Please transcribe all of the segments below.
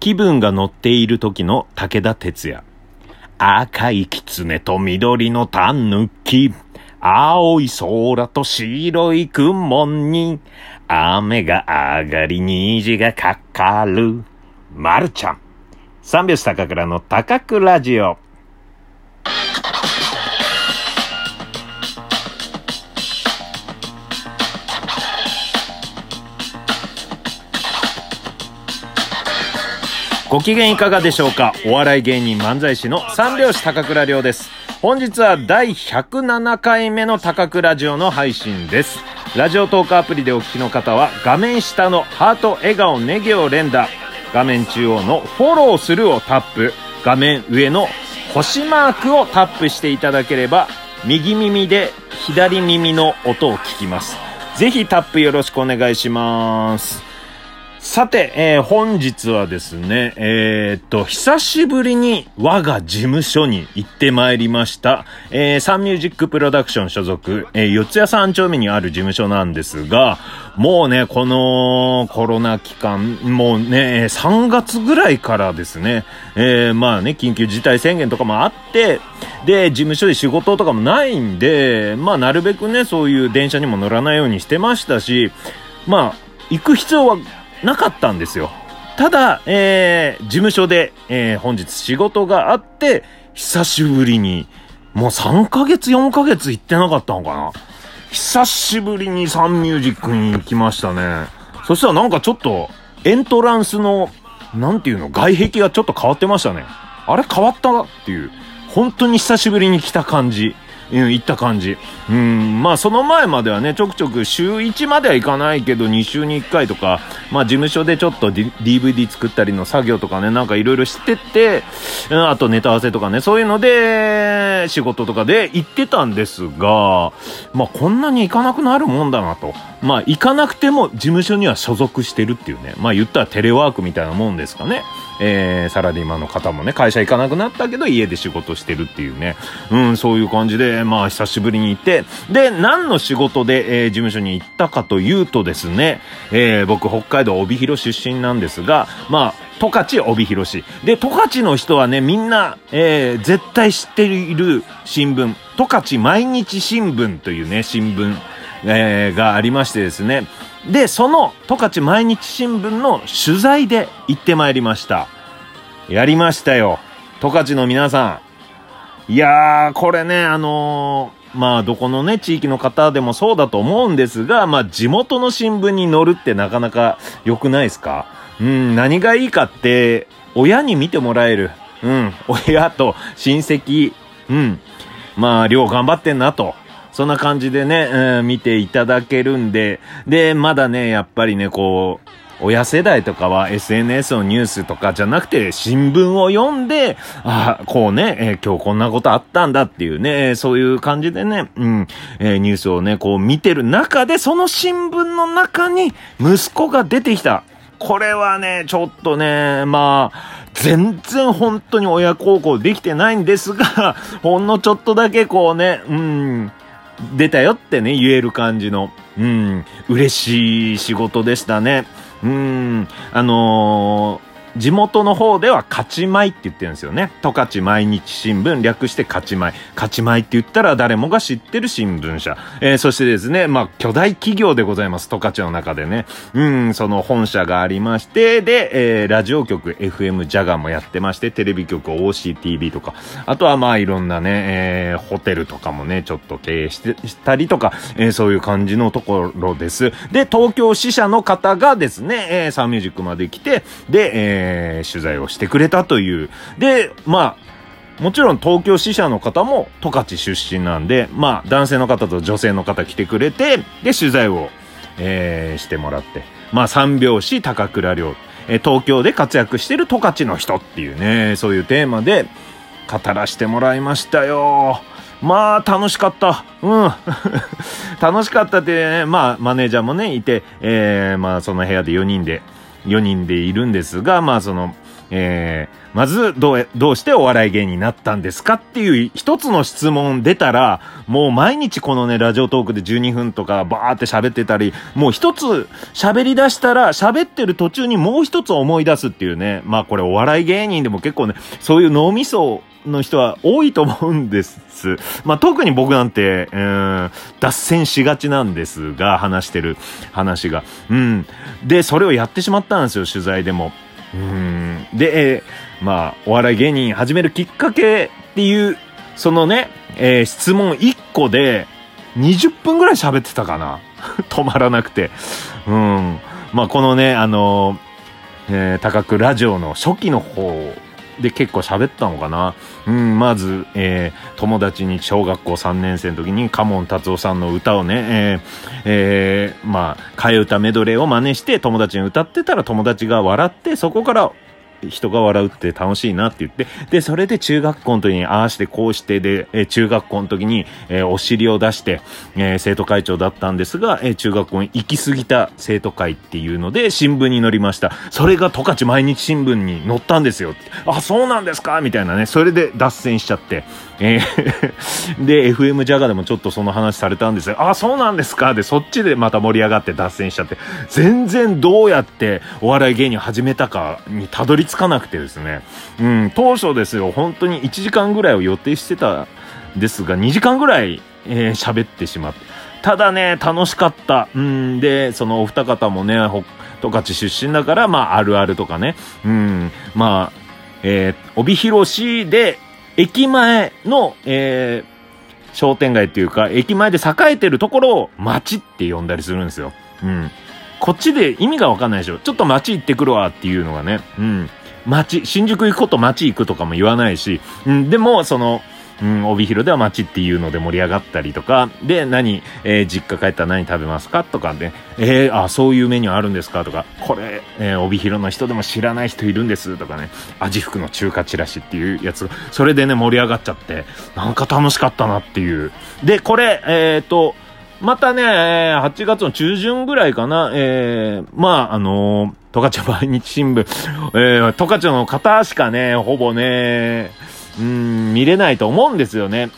気分が乗っている時の武田鉄矢。赤い狐と緑のタヌキ。青い空と白い雲に、雨が上がり虹がかかる。まるちゃん。三拍子高倉の高倉ジオ。ご機嫌いかがでしょうか？お笑い芸人漫才師の三拍子高倉涼です。本日は第107回目の高倉ラジオの配信です。ラジオトークアプリでお聞きの方は画面下のハート、笑顔、ネギを連打、画面中央のフォローするをタップ、画面上の星マークをタップしていただければ右耳で左耳の音を聞きます。ぜひタップよろしくお願いします。さて、えー、本日はですね、えー、っと、久しぶりに我が事務所に行ってまいりました。えー、サンミュージックプロダクション所属、えー、四谷三丁目にある事務所なんですが、もうね、このコロナ期間、もうね、3月ぐらいからですね、えー、まあね、緊急事態宣言とかもあって、で、事務所で仕事とかもないんで、まあなるべくね、そういう電車にも乗らないようにしてましたし、まあ、行く必要はなかったんですよ。ただ、えー、事務所で、えー、本日仕事があって、久しぶりに、もう3ヶ月、4ヶ月行ってなかったのかな。久しぶりにサンミュージックに行きましたね。そしたらなんかちょっと、エントランスの、なんていうの、外壁がちょっと変わってましたね。あれ変わったっていう。本当に久しぶりに来た感じ。うん、行った感じ。うん、まあその前まではね、ちょくちょく週1まではいかないけど、2週に1回とか、まあ事務所でちょっと、DVD 作ったりの作業とかね、なんかいろいろしてて、あとネタ合わせとかね、そういうので、仕事とかで行ってたんですが、まあこんなに行かなくなるもんだなと。まあ行かなくても事務所には所属してるっていうね、まあ言ったらテレワークみたいなもんですかね。えー、サラリーマンの方もね、会社行かなくなったけど家で仕事してるっていうね、うん、そういう感じで、まあ久しぶりに行って、で、何の仕事で、えー、事務所に行ったかというとですね、えー、僕北海道帯広出身なんですが、まあ、十勝帯広市。で、十勝の人はね、みんな、えー、絶対知っている新聞、十勝毎日新聞というね、新聞、えー、がありましてですね。で、その十勝毎日新聞の取材で行ってまいりました。やりましたよ。十勝の皆さん。いやー、これね、あのー、まあ、どこのね、地域の方でもそうだと思うんですが、まあ、地元の新聞に載るってなかなか良くないですか？うん、何がいいかって、親に見てもらえる。うん、親と親戚、うん、まあ、量頑張ってんなと。そんな感じでね、うん、見ていただけるんで、で、まだね、やっぱりね、こう、親世代とかは SNS のニュースとかじゃなくて新聞を読んで、あこうね、えー、今日こんなことあったんだっていうね、そういう感じでね、うん、えー、ニュースをね、こう見てる中で、その新聞の中に息子が出てきた。これはね、ちょっとね、まあ、全然本当に親孝行できてないんですが、ほんのちょっとだけこうね、うん、出たよってね、言える感じの、うん、嬉しい仕事でしたね。うん、あのー地元の方では勝ち米って言ってるんですよね。十勝毎日新聞、略して勝ち米。勝ち米って言ったら誰もが知ってる新聞社。えー、そしてですね、まあ、巨大企業でございます。十勝の中でね。うん、その本社がありまして、で、えー、ラジオ局 FM ジャガーもやってまして、テレビ局 OCTV とか、あとはまあいろんなね、えー、ホテルとかもね、ちょっと経営して、したりとか、えー、そういう感じのところです。で、東京支社の方がですね、えー、サンミュージックまで来て、で、えーえー、取材をしてくれたという。で、まあ、もちろん東京支社の方も十勝出身なんで、まあ男性の方と女性の方来てくれて、で取材を、えー、してもらって、まあ三拍子高倉涼、えー、東京で活躍してる十勝の人っていうね、そういうテーマで語らせてもらいましたよ。まあ、楽しかった。うん。楽しかったってね、まあ、マネージャーもね、いて、えー、まあ、その部屋で4人で、4人でいるんですが、まあその、えー、まず、どう、どうしてお笑い芸人になったんですかっていう一つの質問出たら、もう毎日このね、ラジオトークで12分とかバーって喋ってたり、もう一つ喋り出したら、喋ってる途中にもう一つ思い出すっていうね。まあこれお笑い芸人でも結構ね、そういう脳みその人は多いと思うんです。まあ、特に僕なんて、うん、脱線しがちなんですが、話してる話が。うん。で、それをやってしまったんですよ、取材でも。うん。で、え、まあ、お笑い芸人始めるきっかけっていう、そのね、えー、質問1個で、20分ぐらい喋ってたかな。止まらなくて。うん。まあ、このね、あのー、えー、高くラジオの初期の方で結構喋ったのかな。うん、まず、えー、友達に小学校3年生の時にカモン達夫さんの歌をね、えー、えー、まあ、替え歌メドレーを真似して友達に歌ってたら友達が笑って、そこから人が笑うって楽しいなって言って、で、それで中学校の時にああしてこうしてで、え中学校の時に、え、お尻を出して、え、生徒会長だったんですが、え、中学校に行き過ぎた生徒会っていうので新聞に載りました。それが十勝毎日新聞に載ったんですよ。あ、そうなんですかみたいなね。それで脱線しちゃって。えー で、FM ジャガでもちょっとその話されたんですよ。あ、そうなんですかで、そっちでまた盛り上がって脱線しちゃって、全然どうやってお笑い芸人始めたかにたどり着かなくてですね。うん、当初ですよ、本当に1時間ぐらいを予定してたんですが、2時間ぐらい、えー、喋ってしまって。ただね、楽しかった。うん、で、そのお二方もね、十勝出身だから、まあ、あるあるとかね。うん、まあ、えー、帯広市で駅前の、えー、商店街っていうか、駅前で栄えてるところを街って呼んだりするんですよ。うん。こっちで意味がわかんないでしょ。ちょっと街行ってくるわっていうのがね。うん。街、新宿行くこと街行くとかも言わないし、うん、でも、その、うん、帯広では街っていうので盛り上がったりとか、で、何、えー、実家帰ったら何食べますかとかで、えー、あ、そういうメニューあるんですかとか、これ、えー、帯広の人でも知らない人いるんですとかね、味福の中華チラシっていうやつ、それでね、盛り上がっちゃって、なんか楽しかったなっていう。で、これ、えっ、ー、と、またね、8月の中旬ぐらいかな、えー、まあ、あのー、十勝毎日新聞、えー、十勝の方しかね、ほぼね、うん、見れないと思うんですよね。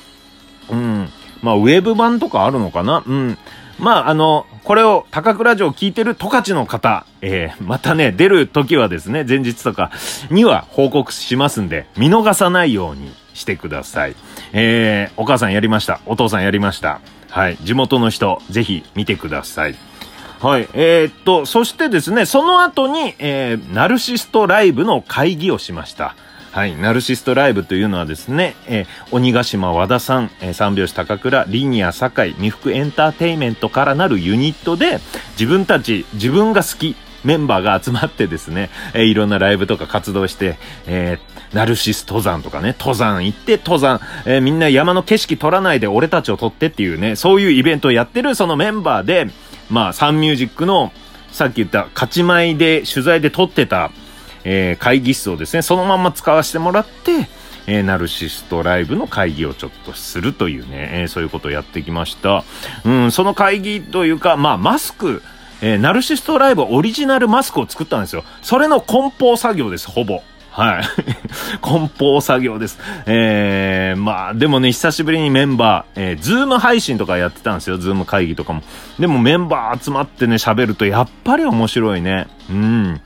うん。まあ、ウェブ版とかあるのかな？うん。まあ、あの、これを高倉城聞いてる十勝の方、えー、またね、出る時はですね、前日とかには報告しますんで、見逃さないようにしてください。えー、お母さんやりました。お父さんやりました。はい。地元の人、ぜひ見てください。はい。えー、っと、そしてですね、その後に、えー、ナルシストライブの会議をしました。はい。ナルシストライブというのはですね、えー、鬼ヶ島和田さん、えー、三拍子高倉、リニア堺、未福エンターテイメントからなるユニットで、自分たち、自分が好き、メンバーが集まってですね、えー、いろんなライブとか活動して、えー、ナルシス登山とかね、登山行って登山、えー、みんな山の景色撮らないで俺たちを撮ってっていうね、そういうイベントをやってるそのメンバーで、まあ、サンミュージックの、さっき言った勝ち前で取材で撮ってた、えー、会議室をですね、そのまま使わせてもらって、えー、ナルシストライブの会議をちょっとするというね、えー、そういうことをやってきました。うん、その会議というか、まあ、マスク、え、ナルシストライブオリジナルマスクを作ったんですよ。それの梱包作業です、ほぼ。はい。梱包作業です。えー、まあ、でもね、久しぶりにメンバー、えー、ズーム配信とかやってたんですよ。ズーム会議とかも。でもメンバー集まってね、喋るとやっぱり面白いね。うん。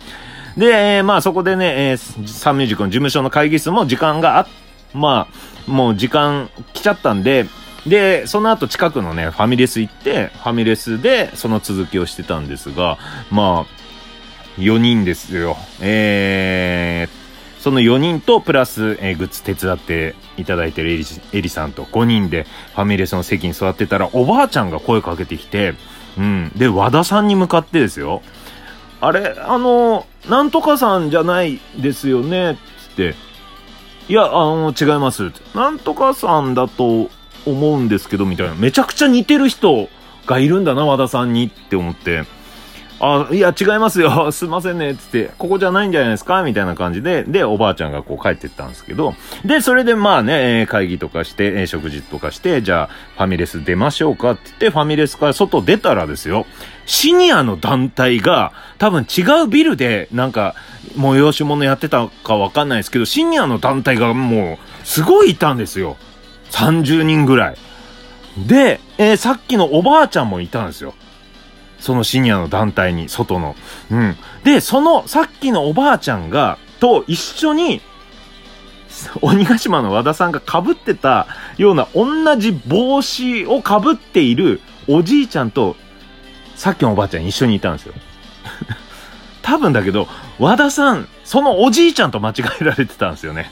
で、えー、まあそこでね、えー、サンミュージックの事務所の会議室も時間があ、まあ、もう時間来ちゃったんで、で、その後近くのね、ファミレス行って、ファミレスでその続きをしてたんですが、まあ、4人ですよ。えー、その4人とプラス、えー、グッズ手伝っていただいてるエリエリさんと5人でファミレスの席に座ってたら、おばあちゃんが声かけてきて、うん。で、和田さんに向かってですよ。あれ、あの、なんとかさんじゃないですよね？っ、つって。いや、あの、違います。なんとかさんだと思うんですけど、みたいな。めちゃくちゃ似てる人がいるんだな、和田さんにって思って。あ、いや、違いますよ。すいませんね。つって、ここじゃないんじゃないですか？みたいな感じで、で、おばあちゃんがこう帰ってったんですけど、で、それでまあね、会議とかして、え食事とかして、じゃあ、ファミレス出ましょうか？って言って、ファミレスから外出たらですよ、シニアの団体が、多分違うビルで、なんか、催し物やってたかわかんないですけど、シニアの団体がもう、すごいいたんですよ。30人ぐらい。で、えー、さっきのおばあちゃんもいたんですよ。そのシニアの団体に、外の。うん。で、その、さっきのおばあちゃんが、と一緒に、鬼ヶ島の和田さんが被ってたような同じ帽子を被っているおじいちゃんと、さっきのおばあちゃん一緒にいたんですよ。多分だけど、和田さん、そのおじいちゃんと間違えられてたんですよね。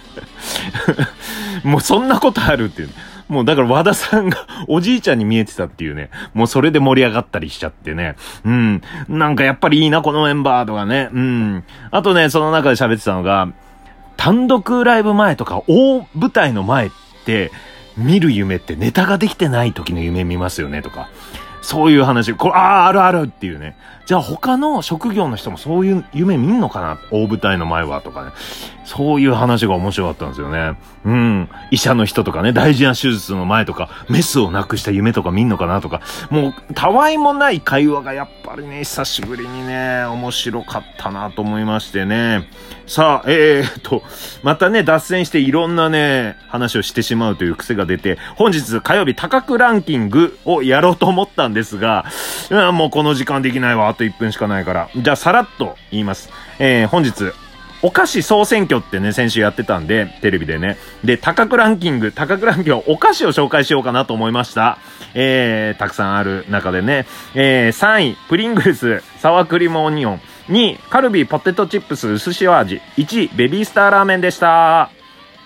もうそんなことあるっていう。もうだから和田さんが おじいちゃんに見えてたっていうね。もうそれで盛り上がったりしちゃってね。うん。なんかやっぱりいいな、このメンバーとかね。うん。あとね、その中で喋ってたのが、単独ライブ前とか大舞台の前って、見る夢ってネタができてない時の夢見ますよねとか。そういう話。これ、ああ、あるあるっていうね。じゃあ他の職業の人もそういう夢見んのかな？大舞台の前はとかね。そういう話が面白かったんですよね。うん。医者の人とかね、大事な手術の前とか、メスをなくした夢とか見んのかなとか、もう、たわいもない会話がやっぱりね、久しぶりにね、面白かったなと思いましてね。さあ、えー、っと、またね、脱線していろんなね、話をしてしまうという癖が出て、本日火曜日高くランキングをやろうと思ったんですが、うん、もうこの時間できないわ、あと1分しかないから。じゃあ、さらっと言います。えー、本日、お菓子総選挙ってね、先週やってたんで、テレビでね。で、高くランキング、高くランキング、お菓子を紹介しようかなと思いました。えー、たくさんある中でね。えー、3位、プリングルス、サワークリームオニオン。2位、カルビーポテトチップス薄塩味。1位、ベビースターラーメンでした。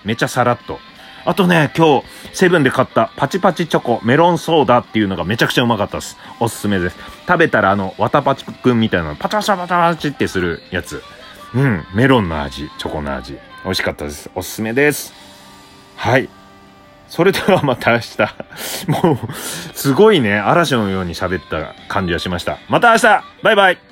めちゃさらっと。あとね、今日、セブンで買ったパチパチチョコメロンソーダっていうのがめちゃくちゃうまかったです。おすすめです。食べたらあの、わたパチくんみたいなパチパチパチパチってするやつ。うん、メロンの味、チョコの味。美味しかったです。おすすめです。はい。それではまた明日。もう、すごいね、嵐のように喋った感じがしました。また明日バイバイ